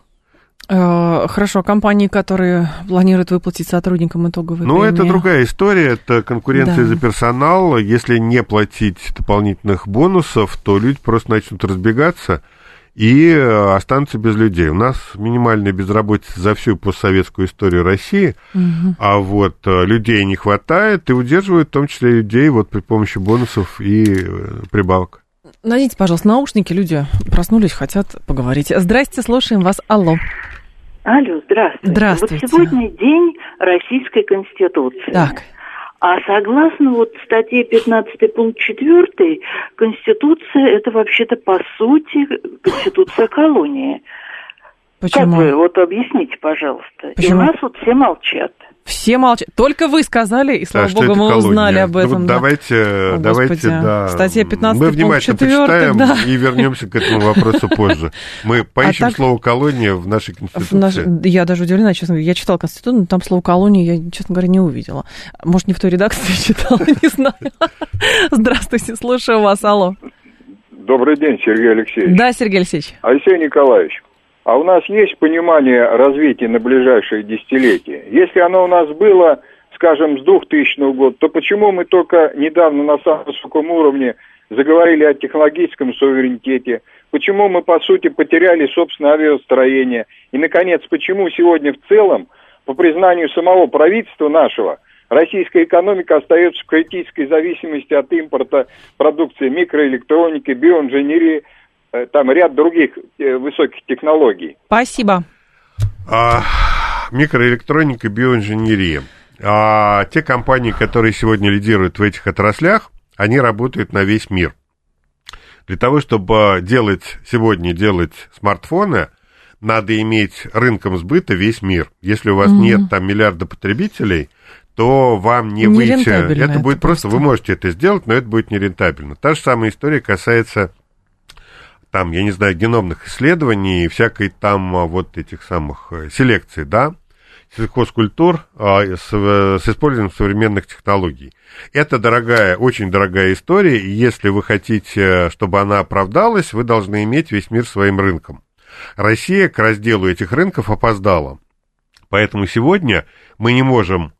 Э, хорошо, компании, которые планируют выплатить сотрудникам итоговые Ну, это другая история, это конкуренция да. за персонал. Если не платить дополнительных бонусов, то люди просто начнут разбегаться – и э, останутся без людей. У нас минимальная безработица за всю постсоветскую историю России, угу. а вот э, людей не хватает и удерживают в том числе людей вот при помощи бонусов и э, прибавок. Найдите, пожалуйста, наушники, люди проснулись, хотят поговорить. Здрасте, слушаем вас. Алло. Алло, здравствуйте. Здравствуйте. Вот сегодня день Российской Конституции. Так. А согласно вот статье 15 пункт 4, Конституция это вообще-то по сути Конституция колонии. Почему? Как вы, вот объясните, пожалуйста. Почему? И у нас вот все молчат. Все молчат. Только вы сказали, и слава да, богу, мы узнали об этом. Ну, да. Давайте, О, давайте, да. Статья 15 Мы внимательно 4, почитаем да. и вернемся к этому вопросу позже. Мы а поищем а так, слово колония в нашей Конституции. В наш... Я даже удивлена, честно говоря. Я читала Конституцию, но там слово колония я, честно говоря, не увидела. Может, не в той редакции читала, не знаю. Здравствуйте, слушаю вас. Алло. Добрый день, Сергей Алексеевич. Да, Сергей Алексеевич. Алексей Николаевич. А у нас есть понимание развития на ближайшие десятилетия? Если оно у нас было, скажем, с 2000 года, то почему мы только недавно на самом высоком уровне заговорили о технологическом суверенитете? Почему мы, по сути, потеряли собственное авиастроение? И, наконец, почему сегодня в целом, по признанию самого правительства нашего, российская экономика остается в критической зависимости от импорта продукции микроэлектроники, биоинженерии, там ряд других э, высоких технологий. Спасибо. А, микроэлектроника, биоинженерия. А, те компании, которые сегодня лидируют в этих отраслях, они работают на весь мир. Для того, чтобы делать сегодня делать смартфоны, надо иметь рынком сбыта весь мир. Если у вас mm нет там миллиарда потребителей, то вам не, не выйти. Это, это будет просто, вы можете это сделать, но это будет нерентабельно. Та же самая история касается там, я не знаю, геномных исследований и всякой там а, вот этих самых э, селекций, да, сельхозкультур а, с, э, с использованием современных технологий. Это дорогая, очень дорогая история, и если вы хотите, чтобы она оправдалась, вы должны иметь весь мир своим рынком. Россия к разделу этих рынков опоздала. Поэтому сегодня мы не можем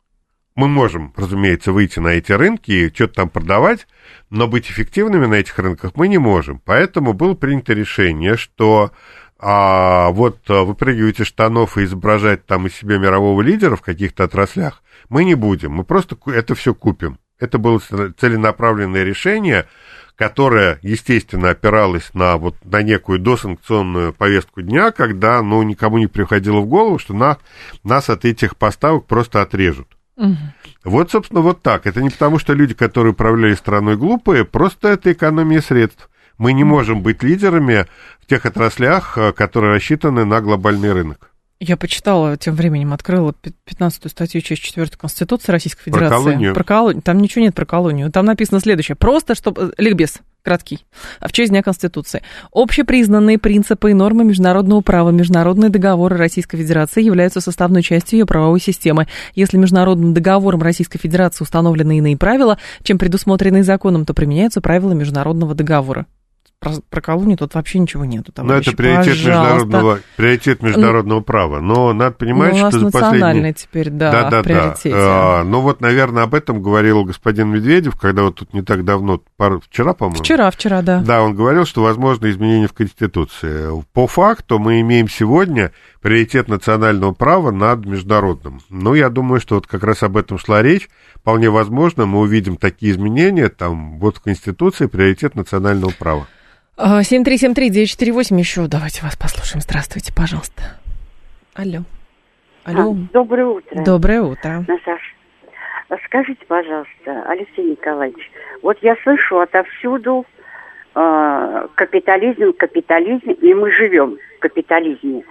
мы можем, разумеется, выйти на эти рынки и что-то там продавать, но быть эффективными на этих рынках мы не можем. Поэтому было принято решение, что а, вот а, выпрыгивать из штанов и изображать там из себя мирового лидера в каких-то отраслях мы не будем. Мы просто это все купим. Это было целенаправленное решение, которое, естественно, опиралось на, вот, на некую досанкционную повестку дня, когда ну, никому не приходило в голову, что на, нас от этих поставок просто отрежут. Угу. Вот, собственно, вот так. Это не потому, что люди, которые управляли страной, глупые, просто это экономия средств. Мы не можем быть лидерами в тех отраслях, э, которые рассчитаны на глобальный рынок. Я почитала, тем временем открыла 15 статью, часть 4 Конституции Российской Федерации. Про колонию. Про колонию. Там ничего нет про колонию. Там написано следующее. Просто, чтобы... Ликбез краткий, в честь Дня Конституции. Общепризнанные принципы и нормы международного права, международные договоры Российской Федерации являются составной частью ее правовой системы. Если международным договором Российской Федерации установлены иные правила, чем предусмотренные законом, то применяются правила международного договора про, про колонию тут вообще ничего нету. Но это приоритет международного, приоритет международного права. Но надо понимать, ну, у нас что за последние... теперь, да, да, да, приоритете. Да. А, ну вот, наверное, об этом говорил господин Медведев, когда вот тут не так давно, пар... вчера, по-моему? Вчера, вчера, да. Да, он говорил, что возможно изменения в Конституции. По факту мы имеем сегодня приоритет национального права над международным. Ну, я думаю, что вот как раз об этом шла речь. Вполне возможно, мы увидим такие изменения, там, вот в Конституции приоритет национального права. 7373948 еще давайте вас послушаем. Здравствуйте, пожалуйста. Алло. Алло. А, доброе утро. Доброе утро. Наташа, скажите, пожалуйста, Алексей Николаевич, вот я слышу отовсюду э, капитализм, капитализм, и мы живем в капитализме.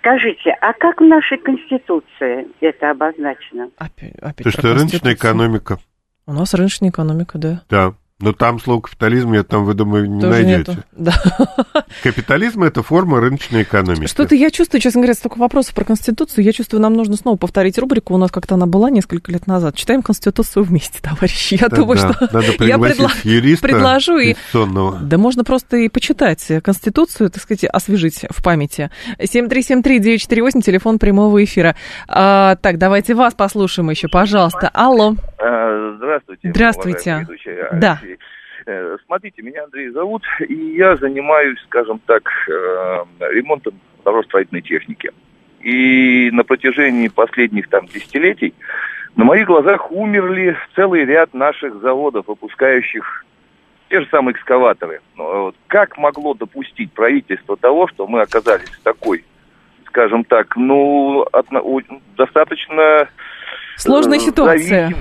Скажите, а как в нашей Конституции это обозначено? Опять, опять То, что рыночная экономика. У нас рыночная экономика, да. Да. Но там слово капитализм, я там, вы, думаю, не Тоже найдете. Нету. Да. Капитализм – это форма рыночной экономики. Что-то я чувствую, честно говоря, столько вопросов про Конституцию. Я чувствую, нам нужно снова повторить рубрику. У нас как-то она была несколько лет назад. Читаем Конституцию вместе, товарищи. Я Да, думаю, да. что Надо я пригласить предла- юриста предложу и... Да можно просто и почитать Конституцию, так сказать, освежить в памяти. 7373948, телефон прямого эфира. А, так, давайте вас послушаем еще, пожалуйста. Алло. А, Здравствуйте. Здравствуйте. Да. Алексей. Э, Смотрите, меня Андрей зовут, и я занимаюсь, скажем так, э, ремонтом дорожно-строительной техники. И на протяжении последних там десятилетий на моих глазах умерли целый ряд наших заводов, выпускающих те же самые экскаваторы. Но вот как могло допустить правительство того, что мы оказались в такой, скажем так, ну, достаточно э, ситуация.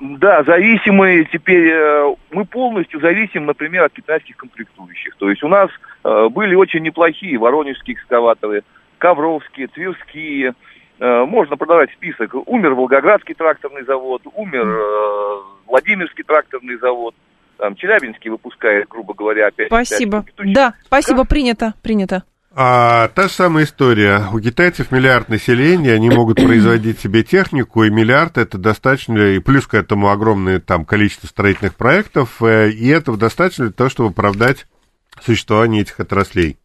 Да, зависимые теперь, э, мы полностью зависим, например, от китайских комплектующих. То есть у нас э, были очень неплохие воронежские экскаваторы, ковровские, тверские. Э, Можно продавать список. Умер Волгоградский тракторный завод, умер Владимирский тракторный завод. Там Челябинский выпускает, грубо говоря, опять. Спасибо. Да, спасибо, принято, принято. А, та же самая история. У китайцев миллиард населения, они могут производить себе технику, и миллиард это достаточно, и плюс к этому огромное там количество строительных проектов, э, и этого достаточно для того, чтобы оправдать существование этих отраслей.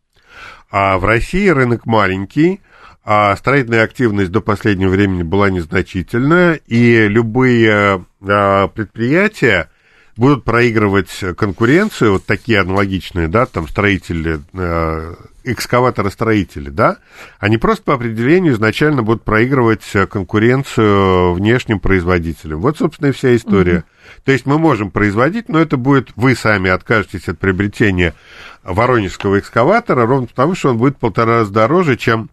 А в России рынок маленький, а строительная активность до последнего времени была незначительная, и любые а, предприятия будут проигрывать конкуренцию, вот такие аналогичные, да, там строители, э, экскаваторы-строители, да, они просто по определению изначально будут проигрывать э, конкуренцию внешним производителям. Вот, собственно, и вся история. То есть мы можем производить, но это будет, вы сами откажетесь от приобретения воронежского экскаватора, ровно потому, что он будет в полтора раза дороже, чем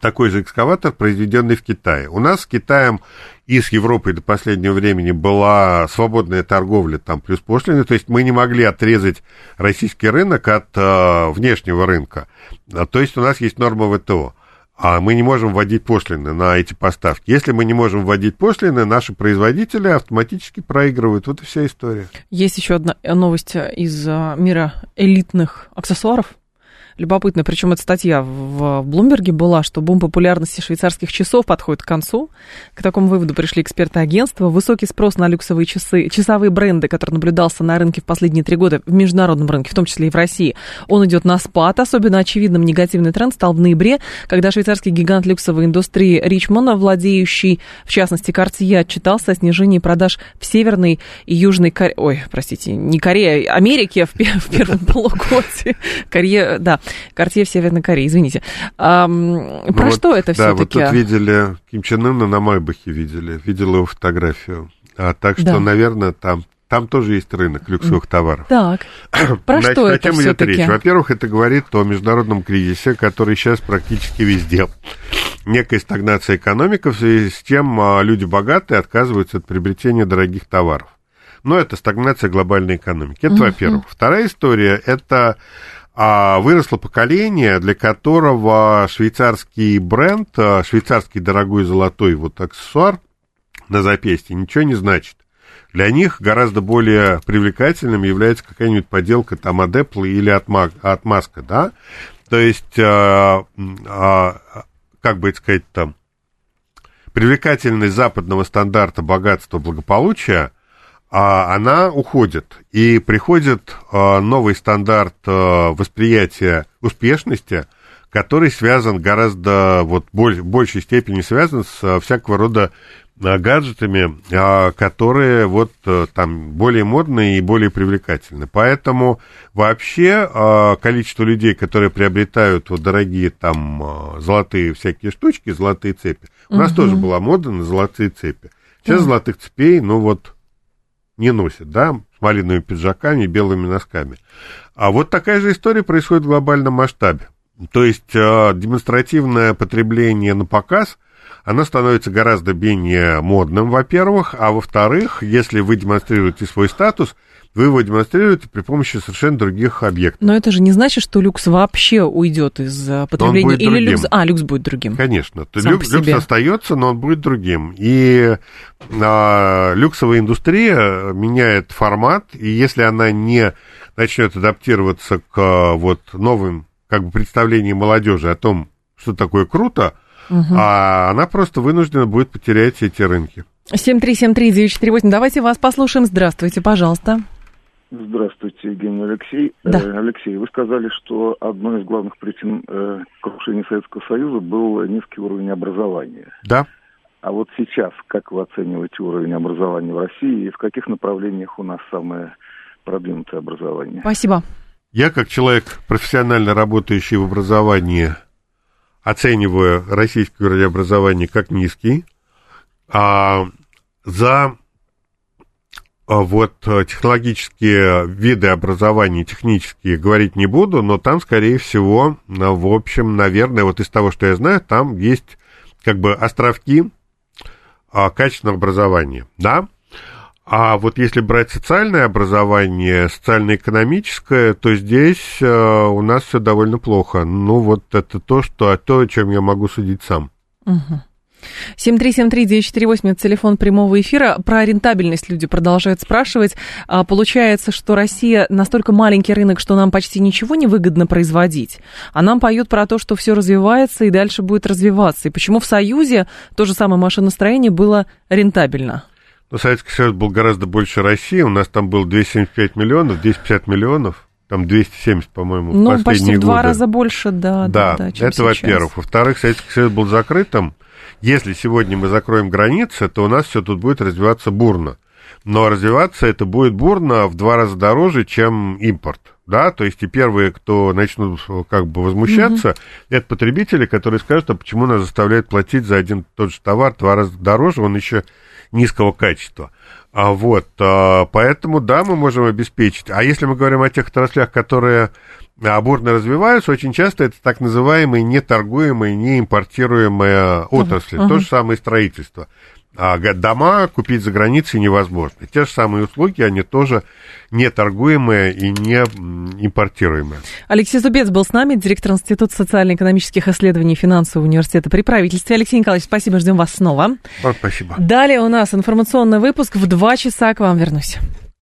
такой же экскаватор, произведенный в Китае. У нас с Китаем и с Европой до последнего времени была свободная торговля, там плюс пошлины, то есть мы не могли отрезать российский рынок от э, внешнего рынка. А, То есть у нас есть норма ВТО. А мы не можем вводить пошлины на эти поставки. Если мы не можем вводить пошлины, наши производители автоматически проигрывают. Вот и вся история. Есть еще одна новость из а, мира элитных аксессуаров. Любопытно, причем эта статья в Блумберге была, что бум популярности швейцарских часов подходит к концу. К такому выводу пришли эксперты агентства. Высокий спрос на люксовые часы, часовые бренды, который наблюдался на рынке в последние три года, в международном рынке, в том числе и в России, он идет на спад. Особенно очевидным негативный тренд стал в ноябре, когда швейцарский гигант люксовой индустрии Ричмона, владеющий, в частности, Cartier, отчитался о снижении продаж в Северной и Южной Корее. Ой, простите, не Корее, а Америке в, в первом полугодии. Корее, да, Cartier в Северной Корее, извините. Про Ну вот, что это Да, вот все-таки? тут видели, Ким Чен Ына на Майбахе видели, видела его фотографию. А, так что, Да. наверное, там, там тоже есть рынок люксовых товаров. Так, про Значит, что о это чем идет все-таки? речь? Во-первых, это говорит о международном кризисе, который сейчас практически везде. Некая стагнация экономики, в связи с чем а, люди богатые отказываются от приобретения дорогих товаров. Но это стагнация глобальной экономики. Это, Мгм. во-первых. Вторая история – это а выросло поколение, для которого швейцарский бренд, а, швейцарский дорогой золотой вот аксессуар на запястье ничего не значит. Для них гораздо более привлекательным является какая-нибудь поделка там от Apple или от, Mac, от Маска, да? То есть, а, а, как бы это сказать там, привлекательность западного стандарта богатства, благополучия – она уходит, и приходит а, новый стандарт а, восприятия успешности, который связан гораздо, вот, в большей степени связан с а, всякого рода гаджетами, которые вот там более модные и более привлекательны. Поэтому вообще количество людей, которые приобретают вот дорогие там золотые всякие штучки, золотые цепи, у нас тоже была мода на золотые цепи. Сейчас золотых цепей, ну вот не носят, да, с малиновыми пиджаками и белыми носками. А вот такая же история происходит в глобальном масштабе. То есть э, демонстративное потребление на показ, оно становится гораздо менее модным, во-первых, а во-вторых, если вы демонстрируете свой статус – вы его демонстрируете при помощи совершенно других объектов. Но это же не значит, что люкс вообще уйдет из э, потребления. Или другим. люкс. А, люкс будет другим. Конечно. Сам люкс, люкс остается, но он будет другим. И а, люксовая индустрия меняет формат, и если она не начнет адаптироваться к вот новым как бы представлениям молодежи о том, что такое круто, угу. а она просто вынуждена будет потерять эти рынки. 7373948. Давайте вас послушаем. Здравствуйте, пожалуйста. Здравствуйте, Евгений Алексей. Да. Э, Алексей, вы сказали, что одной из главных причин э, крушения Советского Союза был низкий уровень образования. Да. А вот сейчас, как вы оцениваете уровень образования в России и в каких направлениях у нас самое продвинутое образование? Спасибо. Я, как человек, профессионально работающий в образовании, оцениваю российский уровень образования как низкий. А за вот э, технологические виды образования, технические, говорить не буду, но там, скорее всего, в общем, наверное, вот из того, что я знаю, там есть как бы островки а, качественного образования, да? А вот если брать социальное образование, социально-экономическое, то здесь э, у нас все довольно плохо. Ну, вот это то, что, то, о чем я могу судить сам. Угу. 7373948 это телефон прямого эфира. Про рентабельность люди продолжают спрашивать. А, получается, что Россия настолько маленький рынок, что нам почти ничего не выгодно производить. А нам поют про то, что все развивается и дальше будет развиваться. И почему в Союзе то же самое машиностроение было рентабельно? Ну, Советский Союз был гораздо больше России. У нас там было 275 миллионов, 250 миллионов там 270, по-моему, ну, в последние почти в два годы. раза больше, да. Да, да, да это во-первых. Во-вторых, Советский Союз был закрытым, если сегодня мы закроем границы, то у нас все тут будет развиваться бурно. Но развиваться это будет бурно в два раза дороже, чем импорт. Да, то есть и первые, кто начнут как бы возмущаться, mm это потребители, которые скажут, а почему нас заставляют платить за один тот же товар в два раза дороже, он еще низкого качества. А вот, а, поэтому, да, мы можем обеспечить. А если мы говорим о тех отраслях, которые бурно развиваются, очень часто это так называемые неторгуемые, неимпортируемые отрасли. Uh-huh. То же самое строительство. А дома купить за границей невозможно. Те же самые услуги, они тоже не торгуемые и не импортируемые. Алексей Зубец был с нами, директор Института социально-экономических исследований финансового университета при правительстве. Алексей Николаевич, спасибо, ждем вас снова. Вам спасибо. Далее у нас информационный выпуск. В два часа к вам вернусь.